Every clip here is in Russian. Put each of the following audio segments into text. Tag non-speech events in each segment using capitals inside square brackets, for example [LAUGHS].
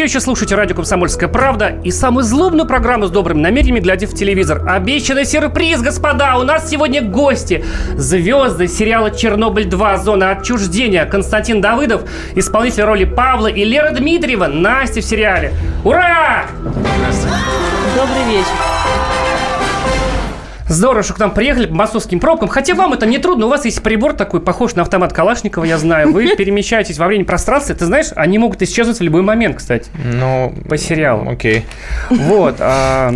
Все еще слушаете радио «Комсомольская правда» и самую злобную программу с добрыми намерениями, глядя в телевизор. Обещанный сюрприз, господа! У нас сегодня гости. Звезды сериала «Чернобыль 2. Зона отчуждения». Константин Давыдов, исполнитель роли Павла и Лера Дмитриева, Настя в сериале. Ура! Добрый вечер. Здорово, что к нам приехали по московским пробкам. Хотя вам это не трудно. У вас есть прибор такой, похож на автомат Калашникова, я знаю. Вы [LAUGHS] перемещаетесь во времени пространстве. Ты знаешь, они могут исчезнуть в любой момент, кстати. Ну, По сериалу. окей. Вот. а,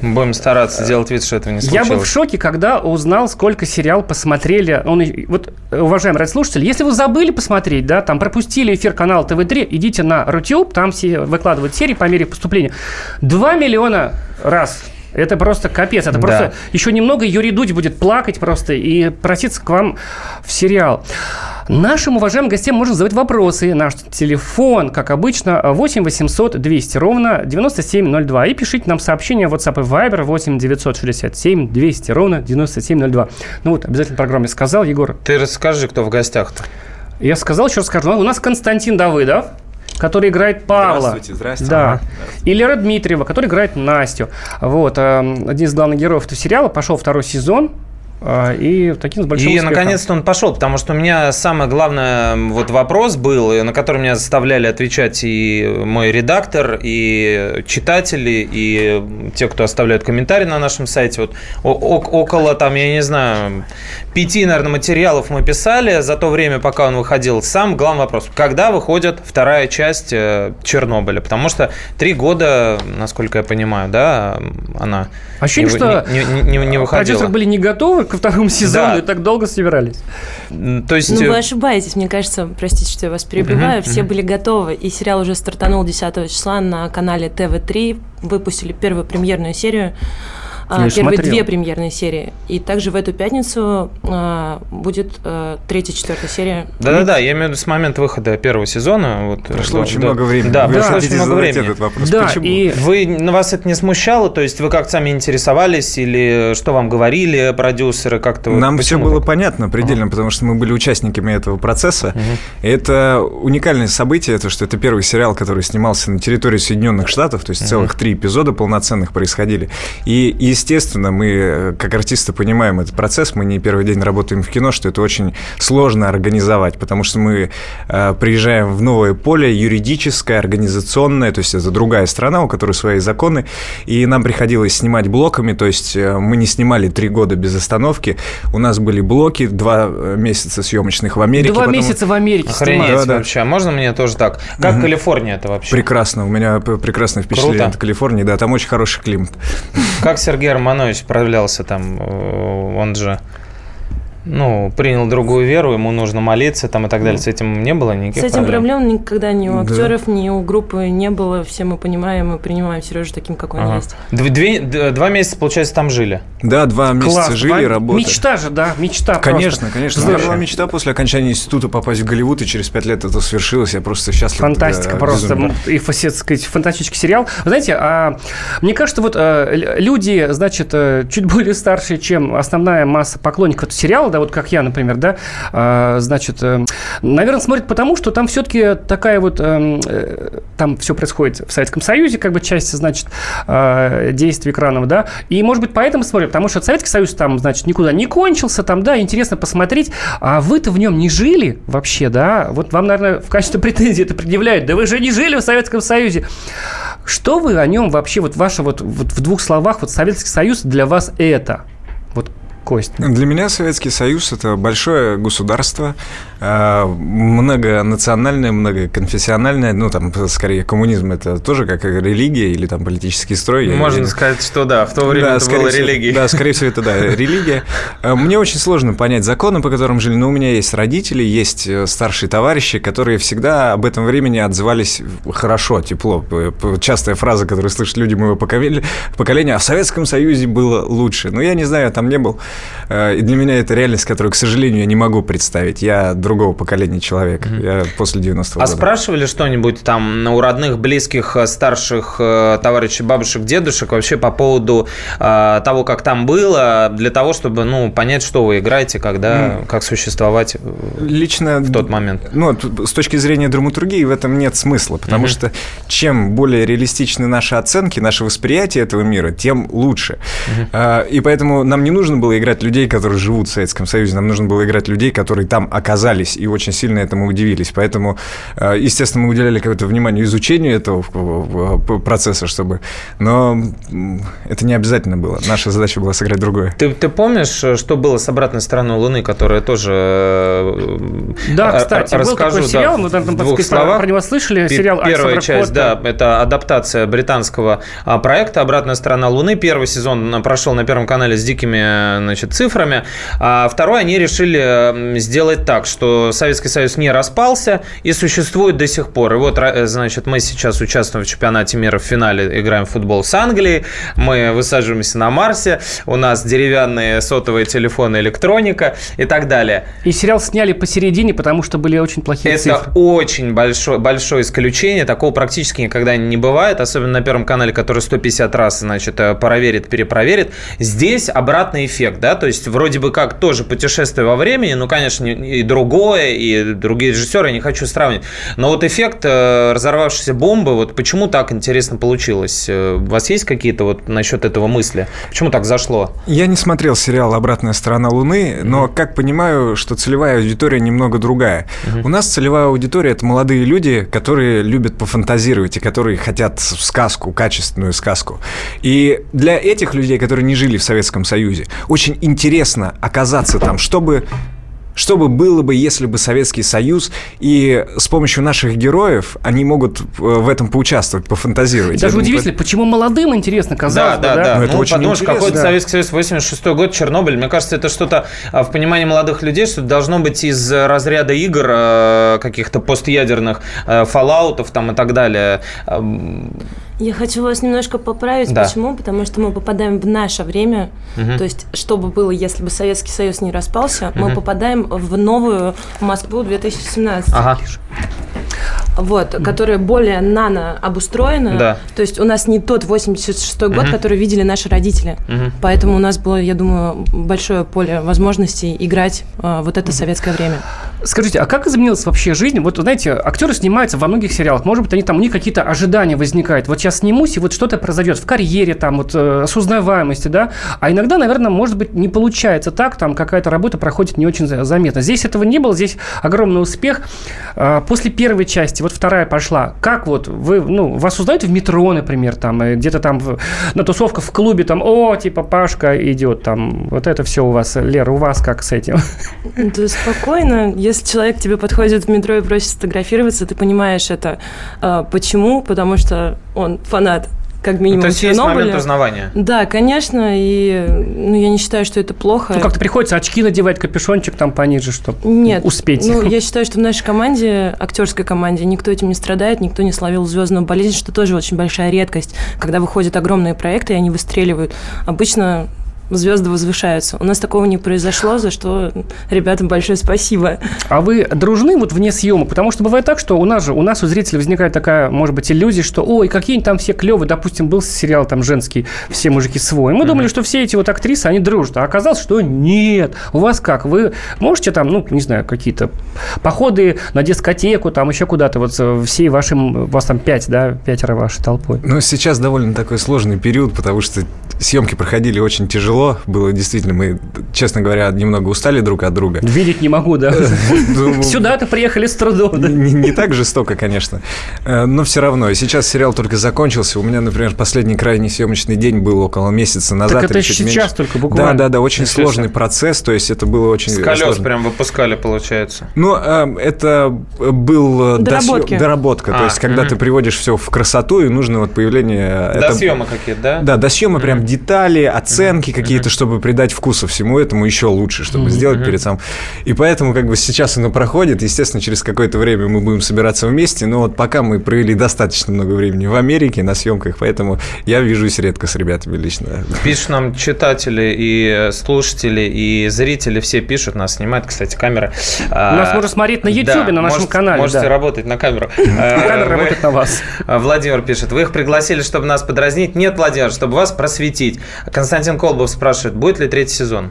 Будем стараться делать вид, что этого не Я случилось. был в шоке, когда узнал, сколько сериал посмотрели. Он, вот, уважаемые радиослушатели, если вы забыли посмотреть, да, там пропустили эфир канала ТВ3, идите на Рутюб, там все выкладывают серии по мере поступления. 2 миллиона раз. Это просто капец. Это Да. просто еще немного Юрий Дудь будет плакать просто и проситься к вам в сериал. Нашим уважаемым гостям можно задавать вопросы. Наш телефон, как обычно, 8 800 200 ровно 9702. И пишите нам сообщение в WhatsApp и Viber 8 967 200 ровно 9702. Ну вот, обязательно программе сказал, Егор. Ты расскажи, кто в гостях-то. Я сказал, еще раз скажу. У нас Константин Давыдов, который играет Павла. Здравствуйте, здрасте. Да. Ага. И Лера Дмитриева, который играет Настю. Вот. э, Один из главных героев этого сериала. Пошел второй сезон. Э, И таким с большим И наконец-то он пошел, потому что у меня самый главный вот вопрос был, на который меня заставляли отвечать и мой редактор, и читатели, и те, кто оставляют комментарии на нашем сайте. Вот около там, я не знаю, пяти, наверное, материалов мы писали за то время, пока он выходил. Сам главный вопрос: когда выходит вторая часть э, Чернобыля? Потому что три года, насколько я понимаю, да, она Ощущение, не, что не, не- не- не выходила. продюсеры были не готовы ко второму сезону Да. и так долго собирались. То есть Ну, э, вы ошибаетесь, мне кажется, простите, что я вас перебиваю, Мгм, все мгм. были готовы, и сериал уже стартанул 10 числа на канале ТВ3, выпустили первую премьерную серию, Я первые смотрел. две премьерные серии, и также в эту пятницу а, будет а, третья, четвертая серия. Да-да-да, я имею в виду с момента выхода первого сезона. Вот, Прошло да, очень да. много времени. Да, Вы прошло очень много времени. этот вопрос. да, Почему? и Вы, на вас это не смущало? То есть вы как-то сами интересовались или что вам говорили продюсеры? Как-то вот Нам все было так? понятно предельно, потому что мы были участниками этого процесса. И Это уникальное событие, то, что это первый сериал, который снимался на территории Соединенных Штатов, то есть целых три эпизода полноценных происходили. И, естественно, мы, э, как артисты, понимаем этот процесс, мы не первый день работаем в кино, что это очень сложно организовать, потому что мы э, приезжаем в новое поле юридическое, организационное, то есть это другая страна, у которой свои законы, и нам приходилось снимать блоками, то есть э, мы не снимали три года без остановки, у нас были блоки, два э, месяца съемочных в Америке. два потом- месяца в Америке Охренеть. Да, да. вообще. А можно мне тоже так? Как Калифорния это вообще? Прекрасно, у меня прекрасное впечатление Круто. от Калифорнии, да, там очень хороший климат. Как Сергей Романович справлялся там? Э, Он же ну, принял другую веру, ему нужно молиться там и так далее. С этим не было никаких С этим проблем? проблем никогда ни у Да. актеров, ни у группы не было. Все мы понимаем и принимаем Сережу таким, какой он Ага. есть. Дв- две- д- два месяца, получается, там жили. Да, два месяца Класс. жили, Два- работали. Мечта же, да, мечта Конечно, просто. конечно. У меня Здорово. была мечта после окончания института попасть в Голливуд, и через пять лет это свершилось. Я просто счастлив. Фантастика да, просто. безумно. И, фа- сказать, фантастический сериал. Вы знаете, а, мне кажется, вот а, люди, значит, э, чуть более старшие, чем основная масса поклонников этого сериала, да, вот как я, например, да, а, значит, э, наверное, смотрят потому, что там все-таки такая вот, эм, э, там все происходит в Советском Союзе, как бы часть, значит, э, действий экранов, да, и, может быть, поэтому смотрят, потому что Советский Союз там, значит, никуда не кончился, там, да, интересно посмотреть, а вы-то в нем не жили вообще, да, вот вам, наверное, в качестве претензии это предъявляют, да вы же не жили в Советском Союзе. Что вы о нем вообще, вот ваше вот, вот в двух словах, вот Советский Союз для вас это? Кость. Для меня Советский Союз – это большое государство, э, многонациональное, многоконфессиональное, ну, там, скорее, коммунизм – это тоже как религия или там политический строй. Можно я- сказать, что да, в то время Да, это было всего- религией. Да, скорее всего, это да, [LAUGHS] религия. Э, Мне очень сложно понять законы, по которым жили, но у меня есть родители, есть э, старшие товарищи, которые всегда об этом времени отзывались хорошо, тепло. Частая фраза, которую слышат люди моего поколения, а в Советском Союзе было лучше. Но я не знаю, я там не был. э, и для меня это реальность, которую, к сожалению, я не могу представить. Я другого поколения человек. Mm-hmm. Я после 90-го А года. спрашивали что-нибудь там у родных, близких, э, старших э, товарищей, бабушек, дедушек вообще по поводу э, того, как там было, для того, чтобы ну, понять, что вы играете, когда, mm. как существовать Лично, в тот момент? Ну, с точки зрения драматургии в этом нет смысла, потому mm-hmm. что чем более реалистичны наши оценки, наше восприятие этого мира, тем лучше. Mm-hmm. И поэтому нам не нужно было играть людей, которые живут в Советском Союзе, нам нужно было играть людей, которые там оказались и очень сильно этому удивились. Поэтому, э, естественно, мы уделяли какое-то внимание изучению этого процесса, чтобы... Но это не обязательно было. Наша задача была сыграть другое. Ты, ты помнишь, э, что было с обратной стороной Луны, которая тоже... Э, да, кстати, расскажу, был такой сериал, да, мы там, двух словах. про него слышали. Сериал Первая часть, да, это адаптация британского а, проекта «Обратная сторона Луны». Первый сезон прошел на Первом канале с дикими значит, цифрами. А второй они решили сделать так, что Советский Союз не распался и существует до сих пор. И вот, э, значит, мы сейчас участвуем в чемпионате мира в финале, играем в футбол с Англией, мы высаживаемся на Марсе, у нас деревянные сотовые телефоны, электроника и так далее. И сериал сняли посередине, потому что были очень плохие Это цифры. Это очень большое, большое исключение, такого практически никогда не бывает, особенно на Первом канале, который 150 раз, значит, э, проверит, перепроверит. Здесь обратный эффект, да, то есть вроде бы как тоже путешествие во времени, ну, конечно, и другое, и другие режиссеры, я не хочу сравнивать. Но вот эффект э, разорвавшейся бомбы, вот почему так интересно получилось? Э, у вас есть какие-то вот насчет этого мысли? Почему так зашло? Я не смотрел сериал «Обратная сторона Луны», но, как понимаю, что целевая аудитория немного другая. Mm-hmm. У нас целевая аудитория – это молодые люди, которые любят пофантазировать и которые хотят сказку, качественную сказку. И для этих людей, которые не жили в Советском Союзе, очень интересно оказаться там, чтобы что бы было бы, если бы Советский Союз и с помощью наших героев они могут э, в этом поучаствовать, пофантазировать? Даже удивительно, по... почему молодым интересно казалось да, бы, да? Да, да. ну, это ну, очень потому что какой-то да. Советский Союз, 86 год, Чернобыль, мне кажется, это что-то а, в понимании молодых людей, что должно быть из разряда игр э, каких-то постъядерных, э, фоллаутов там и так далее. Я хочу вас немножко поправить. Да. Почему? Потому что мы попадаем в наше время. Угу. То есть, что бы было, если бы Советский Союз не распался, угу. мы попадаем в новую Москву 2017. Ага вот, которая более нано обустроена. Да. То есть у нас не тот 86-й год, mm-hmm. который видели наши родители. Mm-hmm. Поэтому у нас было, я думаю, большое поле возможностей играть э, вот это mm-hmm. советское время. Скажите, а как изменилась вообще жизнь? Вот, знаете, актеры снимаются во многих сериалах. Может быть, они там, у них какие-то ожидания возникают. Вот сейчас снимусь, и вот что-то произойдет в карьере, там, вот, э, с узнаваемости, да? А иногда, наверное, может быть, не получается так, там какая-то работа проходит не очень заметно. Здесь этого не было, здесь огромный успех. Э, после первой части вот вторая пошла. Как вот вы, ну, вас узнают в метро, например, там, где-то там в, на тусовках в клубе, там, о, типа, Пашка идет, там, вот это все у вас, Лера, у вас как с этим? Да спокойно. Если человек тебе подходит в метро и просит сфотографироваться, ты понимаешь это. А, почему? Потому что он фанат как минимум То есть есть момент узнавания? Да, конечно, и ну, я не считаю, что это плохо. Ну, как-то приходится очки надевать, капюшончик там пониже, чтобы Нет, успеть. Ну, я [LAUGHS] считаю, что в нашей команде, актерской команде, никто этим не страдает, никто не словил звездную болезнь, что тоже очень большая редкость, когда выходят огромные проекты, и они выстреливают. Обычно звезды возвышаются. У нас такого не произошло, за что ребятам большое спасибо. А вы дружны вот вне съемок? Потому что бывает так, что у нас же, у нас у зрителей возникает такая, может быть, иллюзия, что, ой, какие они там все клевые. Допустим, был сериал там женский «Все мужики свой». Мы mm-hmm. думали, что все эти вот актрисы, они дружат. А оказалось, что нет. У вас как? Вы можете там, ну, не знаю, какие-то походы на дискотеку, там еще куда-то, вот все ваши, у вас там пять, да, пятеро вашей толпой? Ну, сейчас довольно такой сложный период, потому что съемки проходили очень тяжело. Было действительно, мы, честно говоря, немного устали друг от друга. Видеть не могу, да? [LAUGHS] Ну, Сюда-то приехали с трудом. Не так жестоко, конечно. Э, но все равно. Сейчас сериал только закончился. У меня, например, последний крайний съемочный день был около месяца назад. Так это сейчас только буквально. Да, да, да. Очень сложный процесс. То есть это было очень С колес прям выпускали, получается. Ну, э, это был доработка. То есть когда ты приводишь все в красоту, и нужно вот появление... До съема какие-то, да? Да, до съема прям детали, оценки, какие-то, чтобы придать вкуса всему этому еще лучше, чтобы сделать перед сам. И поэтому как бы сейчас оно проходит, естественно, через какое-то время мы будем собираться вместе, но вот пока мы провели достаточно много времени в Америке на съемках, поэтому я вижусь редко с ребятами лично. Пишут нам читатели и слушатели, и зрители, все пишут, нас снимают, кстати, камера. Нас можно смотреть на YouTube, да, на нашем можете, канале. Можете да. работать на камеру. [LAUGHS] Камера работает на вас. [LAUGHS] Владимир пишет, вы их пригласили, чтобы нас подразнить? Нет, Владимир, чтобы вас просветить. Константин Колбов спрашивает, будет ли третий сезон?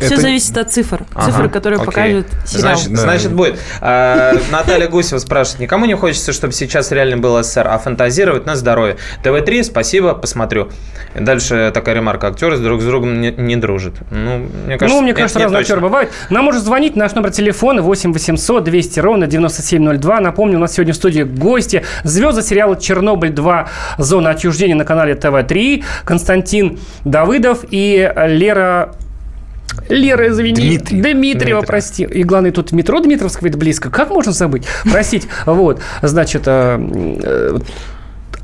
Все это... зависит от цифр. Ага, цифры, которые окей. покажут сериал. Значит, да. значит будет. А, Наталья Гусева спрашивает, никому не хочется, чтобы сейчас реально был СССР, а фантазировать на здоровье. ТВ-3, спасибо, посмотрю. Дальше такая ремарка. Актеры друг с другом не, не дружат. Ну, мне кажется, ну, мне кажется не, разные актеры бывают. Нам может звонить наш номер телефона 8 800 200 ровно 9702. Напомню, у нас сегодня в студии гости. Звезды сериала «Чернобыль 2. Зона отчуждения» на канале ТВ-3. Константин Давыдов и Лера Лера, извини. Дмитрий. Дмитриева, прости. И главное, тут метро Дмитровского это близко. Как можно забыть? Простить. Вот. Значит, э, э,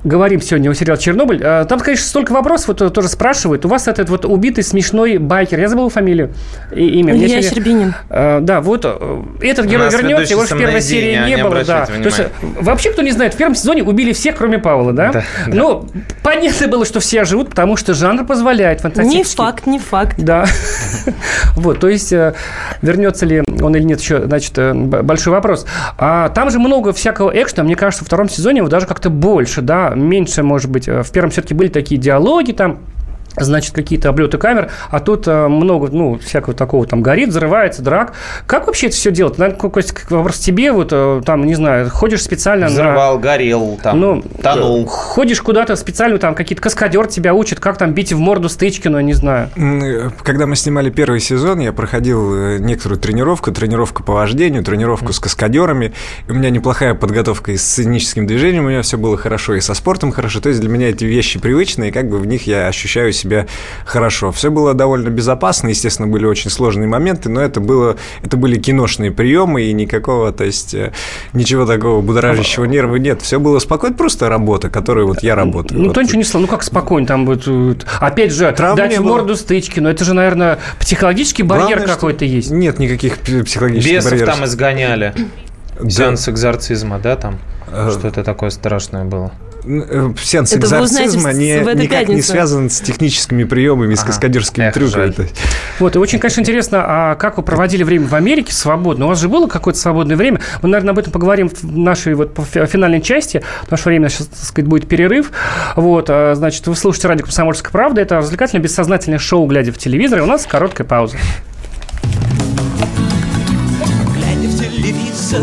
говорим сегодня о сериале «Чернобыль». А, там, конечно, столько вопросов вот, тоже спрашивают. У вас этот вот убитый смешной байкер, я забыл фамилию и имя. Илья сегодня... Щербинин. А, да, вот э, этот герой вернется, его в первой серии не, не было. Да. То есть, вообще, кто не знает, в первом сезоне убили всех, кроме Павла, да? да Но да. понятно было, что все живут, потому что жанр позволяет фантастически. Не факт, не факт. Да. [LAUGHS] вот, то есть, э, вернется ли он или нет, еще, значит, э, большой вопрос. А там же много всякого экшена, мне кажется, во втором сезоне его даже как-то больше, да, меньше, может быть. Э, в первом все-таки были такие диалоги там, значит, какие-то облеты камер, а тут э, много, ну, всякого такого там горит, взрывается, драк. Как вообще это все делать? Наверное, какой вопрос тебе, вот э, там, не знаю, ходишь специально Взрывал, на... горел, там, ну, тонул. Ходишь куда-то специально, там, какие-то каскадер тебя учат, как там бить в морду Стычкину, не знаю. Когда мы снимали первый сезон, я проходил некоторую тренировку, тренировку по вождению, тренировку с каскадерами. У меня неплохая подготовка и с сценическим движением, у меня все было хорошо, и со спортом хорошо. То есть для меня эти вещи привычные, и как бы в них я ощущаю себя себя хорошо. Все было довольно безопасно, естественно, были очень сложные моменты, но это, было, это были киношные приемы, и никакого, то есть, э, ничего такого будоражащего нервы нет. Все было спокойно, просто работа, которой вот я работаю. Ну, вот. то ничего не слышал. Ну, как спокойно там будет? Опять же, Травм дать в морду было. стычки, но это же, наверное, психологический барьер какой-то есть. Нет никаких психологических Бесов барьеров. там изгоняли. Сеанс экзорцизма, да, там? Э, Что-то такое страшное было. Э, сеанс это экзорцизма не, никак пятницу. не связан с техническими приемами, ага. с каскадерскими Эх, трюками. Вот, и очень, конечно, интересно, а как вы проводили время в Америке свободно? У вас же было какое-то свободное время? Мы, наверное, об этом поговорим в нашей вот финальной части, потому что время сейчас, так сказать, будет перерыв. Вот, а, значит, вы слушаете радио «Комсомольская правда». Это развлекательное бессознательное шоу «Глядя в телевизор». И у нас короткая пауза. Глядя в телевизор,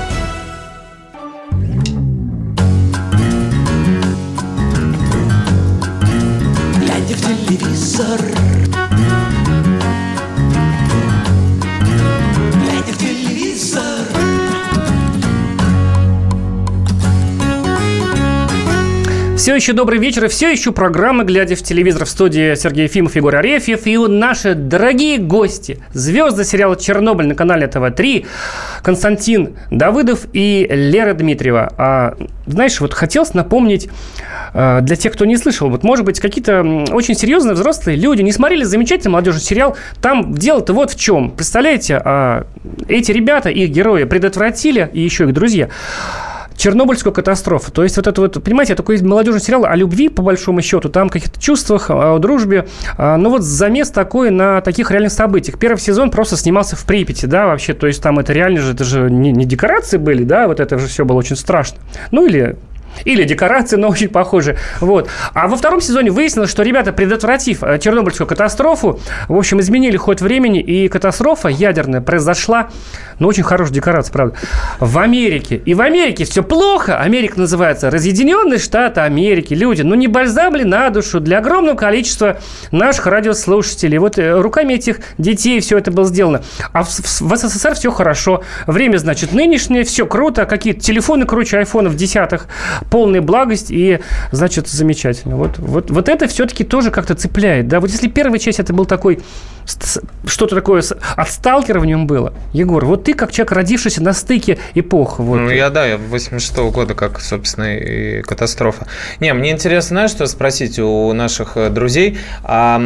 Все еще добрый вечер и все еще программы «Глядя в телевизор» в студии Сергей Ефимов, Егор Арефьев и наши дорогие гости, звезды сериала «Чернобыль» на канале ТВ-3, Константин Давыдов и Лера Дмитриева. А, знаешь, вот хотелось напомнить а, для тех, кто не слышал, вот, может быть, какие-то очень серьезные взрослые люди не смотрели замечательный молодежный сериал. Там дело-то вот в чем. Представляете, а, эти ребята, их герои предотвратили, и еще их друзья, Чернобыльскую катастрофу. То есть вот это вот, понимаете, такой молодежный сериал о любви, по большому счету, там каких-то чувствах, о дружбе. А, ну вот замес такой на таких реальных событиях. Первый сезон просто снимался в Припяти, да, вообще, то есть там это реально же, это же не, не декорации были, да, вот это же все было очень страшно. Ну или Или декорации, но очень [LAUGHS] похожи. Вот. А во втором сезоне выяснилось, что ребята, предотвратив э, Чернобыльскую катастрофу, в общем, изменили ход времени, и катастрофа ядерная произошла, ну, очень хорошая декорация, правда, в Америке. И в Америке все плохо. Америка называется Разъединенные Штаты Америки. Люди, ну, не бальзам ли на душу для огромного количества наших радиослушателей. Вот э, руками этих детей все это было сделано. А в, в, в СССР все хорошо. Время, значит, нынешнее, все круто. Какие-то телефоны круче айфонов десятых полная благость и, значит, замечательно. Вот, вот, вот это все-таки тоже как-то цепляет. Да? Вот если первая часть это был такой что-то такое от сталкера в нем было. Егор, вот ты как человек, родившийся на стыке эпох. Вот. Ну, я, да, я 86 -го года, как, собственно, и катастрофа. Не, мне интересно, знаешь, что спросить у наших э, друзей, а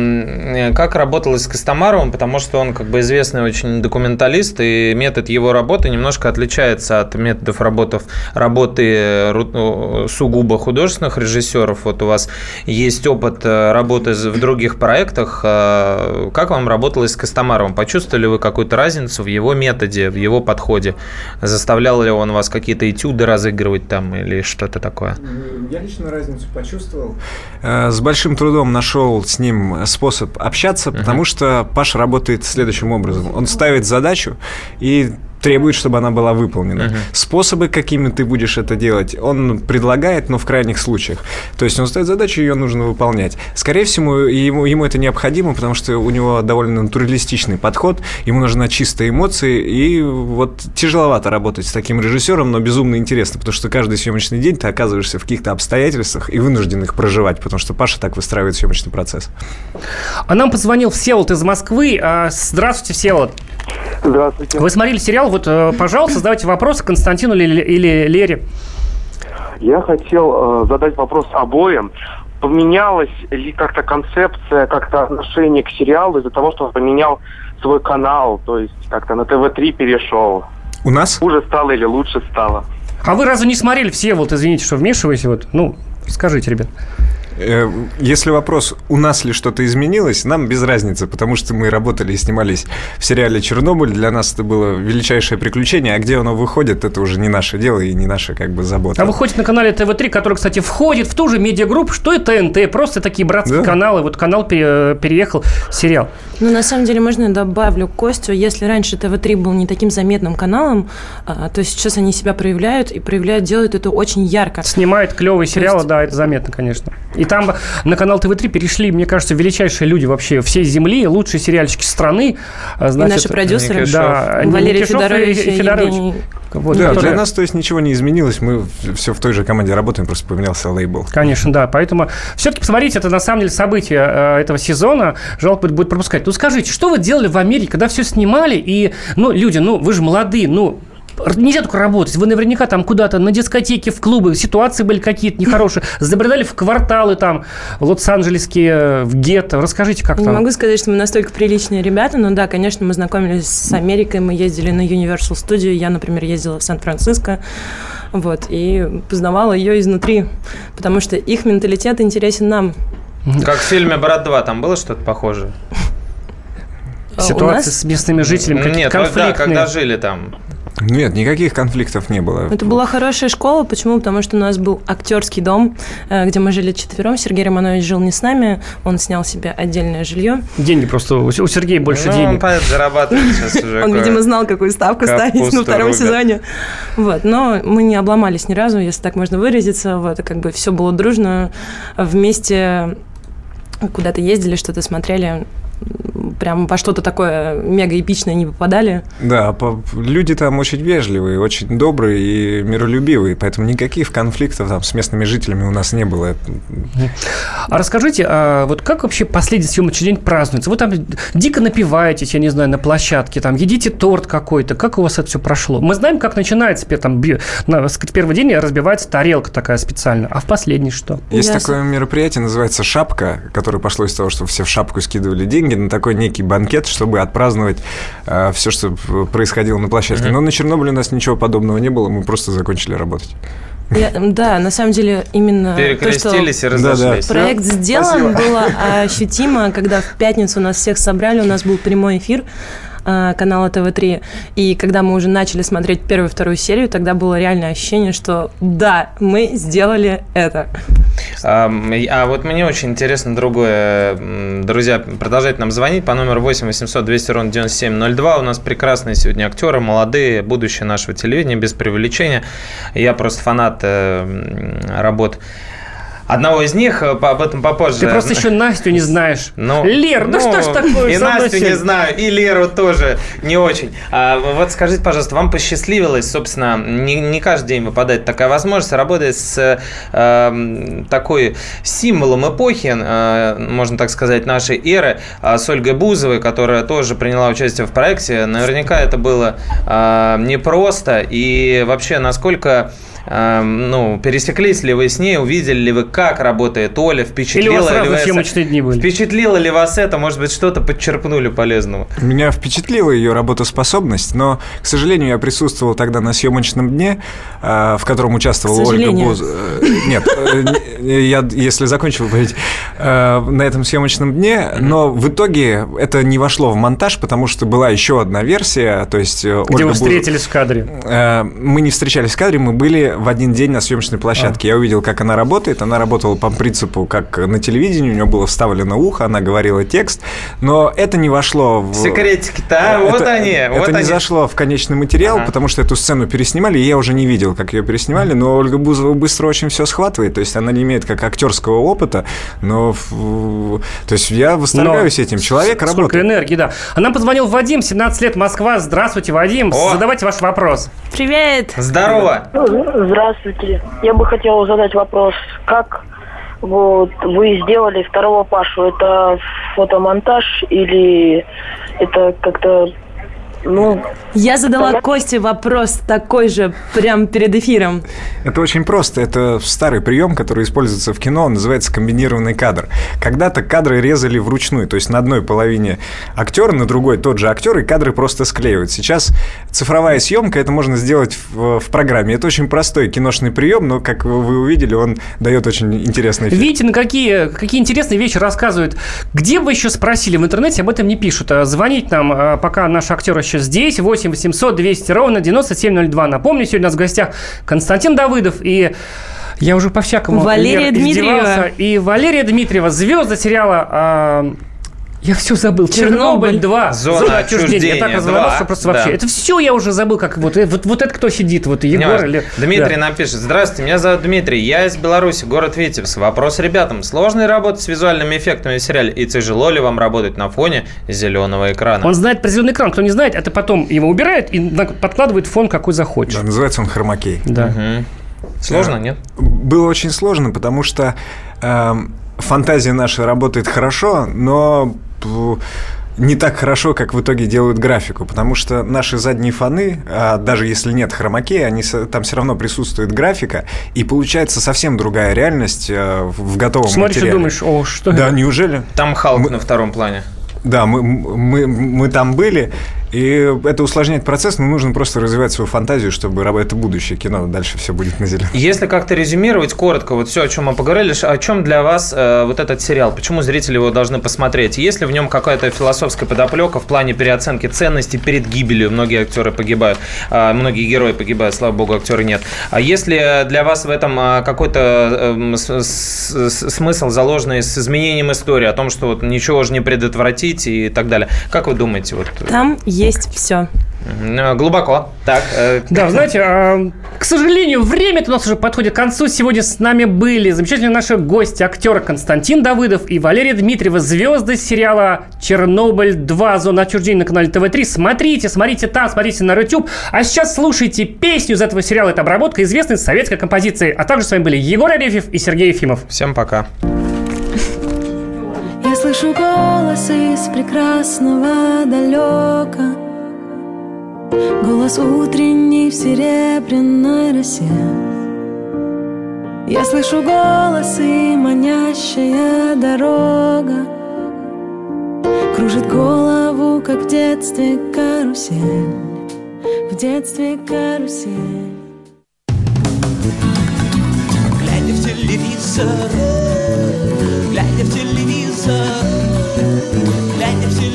как работалось с Костомаровым, потому что он, как бы, известный очень документалист, и метод его работы немножко отличается от методов работы, работы э, ну, сугубо художественных режиссеров. Вот у вас есть опыт э, работы в других проектах. А как вам работалось с Костомаровым? Почувствовали вы какую-то разницу в его методе, в его подходе? Заставлял ли он вас какие-то этюды разыгрывать там или что-то такое? Я лично разницу почувствовал. Э, с большим трудом нашел с ним способ общаться, потому uh-huh. что Паша работает следующим образом. Он ставит задачу и требует, чтобы она была выполнена. Uh-huh. Способы, какими ты будешь это делать, он предлагает, но в крайних случаях. То есть он ставит задачу, ее нужно выполнять. Скорее всего, ему, ему это необходимо, потому что у него довольно натуралистичный подход, ему нужна чистая эмоции, и вот тяжеловато работать с таким режиссером, но безумно интересно, потому что каждый съемочный день ты оказываешься в каких-то обстоятельствах и вынужден их проживать, потому что Паша так выстраивает съемочный процесс. А нам позвонил Всеволод из Москвы. А, здравствуйте, Всеволод. Здравствуйте. Вы смотрели сериал, вот, э, пожалуйста, задавайте вопросы Константину или, или Лере. Я хотел э, задать вопрос обоим. Поменялась ли как-то концепция, как-то отношение к сериалу из-за того, что он поменял свой канал, то есть как-то на ТВ-3 перешел? У нас? Хуже стало или лучше стало? А вы разве не смотрели все, вот извините, что вмешиваюсь, вот, ну, скажите, ребят. Э, если вопрос, у нас ли что-то изменилось, нам без разницы, потому что мы работали и снимались в сериале «Чернобыль». Для нас это было величайшее приключение, а где оно выходит, это уже не наше дело и не наша как бы забота. А выходит на канале ТВ-3, который, кстати, входит в ту же медиагруппу, что и ТНТ, просто такие братские да? каналы. Вот канал переехал сериал. Ну, на самом деле, можно я добавлю Костю, если раньше ТВ-3 был не таким заметным каналом, а, то сейчас они себя проявляют и проявляют, делают это очень ярко. Снимают клевые сериалы, есть... да, это заметно, конечно. И и там на канал ТВ-3 перешли, мне кажется, величайшие люди вообще всей земли, лучшие сериальщики страны. А, значит, и наши продюсеры. Да, Валерий Федорович и, и Федорович. Вот, да, которые... для нас, то есть, ничего не изменилось. Мы все в той же команде работаем, просто поменялся лейбл. Конечно, да. Поэтому все-таки посмотрите, это на самом деле событие э, этого сезона. Жалко будет пропускать. Ну, скажите, что вы делали в Америке, когда все снимали? И, ну, люди, ну, вы же молодые, ну, нельзя только работать. Вы наверняка там куда-то на дискотеке, в клубы, ситуации были какие-то нехорошие. [LAUGHS] Забредали в кварталы там, лос-анджелесские, в гетто. Расскажите, как Не там. Не могу сказать, что мы настолько приличные ребята, но да, конечно, мы знакомились с Америкой, мы ездили на Universal Studio, я, например, ездила в Сан-Франциско, вот, и познавала ее изнутри, потому что их менталитет интересен нам. Как в фильме «Брат 2», там было что-то похожее? Ситуация с местными жителями, Нет, да, когда жили там. Нет, никаких конфликтов не было. Это была хорошая школа. Почему? Потому что у нас был актерский дом, э, где мы жили четвером. Сергей Романович жил не с нами, он снял себе отдельное жилье. Деньги просто. У Сергея больше ну, денег. Он зарабатывает [LAUGHS] сейчас уже. Он, видимо, знал, какую ставку ставить на втором сезоне. Вот. Но мы не обломались ни разу, если так можно выразиться. Вот. Как бы все было дружно. Вместе куда-то ездили, что-то смотрели прям во что-то такое мега эпичное не попадали. Да, по, люди там очень вежливые, очень добрые и миролюбивые, поэтому никаких конфликтов там с местными жителями у нас не было. А расскажите, а вот как вообще последний съемочный день празднуется? Вы там дико напиваетесь, я не знаю, на площадке, там едите торт какой-то, как у вас это все прошло? Мы знаем, как начинается там, на, первый день разбивается тарелка такая специально, а в последний что? Есть Ясно. такое мероприятие, называется «Шапка», которое пошло из того, что все в шапку скидывали деньги, деньги на такой некий банкет, чтобы отпраздновать э, все, что происходило на площадке. Mm-hmm. Но на Чернобыле у нас ничего подобного не было, мы просто закончили работать. Я, да, на самом деле именно Перекрестились то, что и разошлись. Проект сделан, Спасибо. было ощутимо, когда в пятницу нас всех собрали, у нас был прямой эфир, э, канала ТВ-3. И когда мы уже начали смотреть первую и вторую серию, тогда было реальное ощущение, что да, мы сделали это. А, а вот мне очень интересно другое. Друзья, продолжайте нам звонить по номеру 8 800 200 ровно 9702. У нас прекрасные сегодня актеры, молодые, будущее нашего телевидения, без привлечения. Я просто фанат э, работ Одного из них, э, об этом попозже. Ты просто еще Настю не знаешь. [LAUGHS] Ну, Лер, ну, ну что ж такое? И Настю не знаю, и Леру тоже не очень. А, вот скажите, пожалуйста, вам посчастливилось, собственно, не, не каждый день выпадает такая возможность работать с э, такой символом эпохи, э, можно так сказать, нашей эры, э, с Ольгой Бузовой, которая тоже приняла участие в проекте. Наверняка это было э, непросто. И вообще, насколько Эм, ну, пересеклись ли вы с ней, увидели ли вы, как работает Оля, Или вас ли вас съемочные дни были? Впечатлило ли вас это, может быть, что-то подчерпнули полезного? Меня впечатлила ее работоспособность, но, к сожалению, я присутствовал тогда на съемочном дне, э, в котором участвовала Ольга Буз. Э, нет, э, я, если закончил говорить, на этом съемочном дне, но в итоге это не вошло в монтаж, потому что была еще одна версия, то есть Где вы встретились в кадре? Мы не встречались в кадре, мы были в один день на съемочной площадке. А. Я увидел, как она работает. Она работала по принципу, как на телевидении. У нее было вставлено ухо, она говорила текст. Но это не вошло в... Секретики-то, а? Вот это, они. Это вот не они. зашло в конечный материал, ага. потому что эту сцену переснимали, и я уже не видел, как ее переснимали. Но Ольга Бузова быстро очень все схватывает. То есть она не имеет как актерского опыта, но... То есть я восторгаюсь но этим. Человек сколько работает. Сколько энергии, да. А нам позвонил Вадим, 17 лет, Москва. Здравствуйте, Вадим. О! Задавайте ваш вопрос. Привет. Здорово. Здравствуйте. Я бы хотел задать вопрос, как вот вы сделали второго Пашу? Это фотомонтаж или это как-то ну, я задала. Косте вопрос такой же прям перед эфиром. Это очень просто. Это старый прием, который используется в кино, он называется комбинированный кадр. Когда-то кадры резали вручную, то есть на одной половине актер, на другой тот же актер, и кадры просто склеивают. Сейчас цифровая съемка, это можно сделать в, в программе. Это очень простой киношный прием, но, как вы увидели, он дает очень интересный эффект. Видите, на какие, какие интересные вещи рассказывают. Где вы еще спросили? В интернете об этом не пишут. А звонить нам, а, пока наш актер еще еще здесь. 8 800 200 ровно 9702. Напомню, сегодня у нас в гостях Константин Давыдов и я уже по-всякому Валерия Дмитриева. И Валерия Дмитриева, звезда сериала а, я все забыл. Чернобыль 2. Зона, Зона отчуждения. Я так разволновался, что просто да. вообще. Это все я уже забыл, как вот, э, вот, вот это кто сидит, вот Егор или... Дмитрий да. нам пишет. Здравствуйте, меня зовут Дмитрий. Я из Беларуси, город Витебск. Вопрос ребятам. Сложно работать с визуальными эффектами в сериале? И тяжело ли вам работать на фоне зеленого экрана? Он знает про зеленый экран. Кто не знает, это потом его убирает и подкладывает фон, какой захочешь. Да, называется он хромакей. Да. Угу. Сложно, нет? Было очень сложно, потому что... Э, фантазия наша работает хорошо, но не так хорошо, как в итоге делают графику, потому что наши задние фоны, а даже если нет хромакея, они, там все равно присутствует графика, и получается совсем другая реальность э, в готовом Смотришь материале. думаешь, о, что Да, это? неужели? Там Халк мы... на втором плане. Да, мы, мы, мы там были, и это усложняет процесс, но нужно просто развивать свою фантазию, чтобы это будущее кино, дальше все будет на зеленом. Если как-то резюмировать коротко вот все, о чем мы поговорили, о чем для вас э, вот этот сериал, почему зрители его должны посмотреть? Есть ли в нем какая-то философская подоплека в плане переоценки ценностей перед гибелью? Многие актеры погибают, э, многие герои погибают, слава богу, актеры нет. А если для вас в этом э, какой-то э, смысл заложенный с изменением истории, о том, что вот ничего же не предотвратить и так далее, как вы думаете? Вот, Там есть есть все. Глубоко. Так. Э, да, знаете, а, к сожалению, время у нас уже подходит к концу. Сегодня с нами были замечательные наши гости, актеры Константин Давыдов и Валерия Дмитриева, звезды сериала «Чернобыль 2. Зона отчуждения» на канале ТВ-3. Смотрите, смотрите там, смотрите на YouTube. А сейчас слушайте песню из этого сериала. Это обработка известной советской композиции. А также с вами были Егор Арефьев и Сергей Ефимов. Всем пока. Я слышу голос из прекрасного далека. Голос утренний в серебряной росе. Я слышу голос и манящая дорога. Кружит голову, как в детстве карусель. В детстве карусель. Глядя в телевизор Глядя в телевизор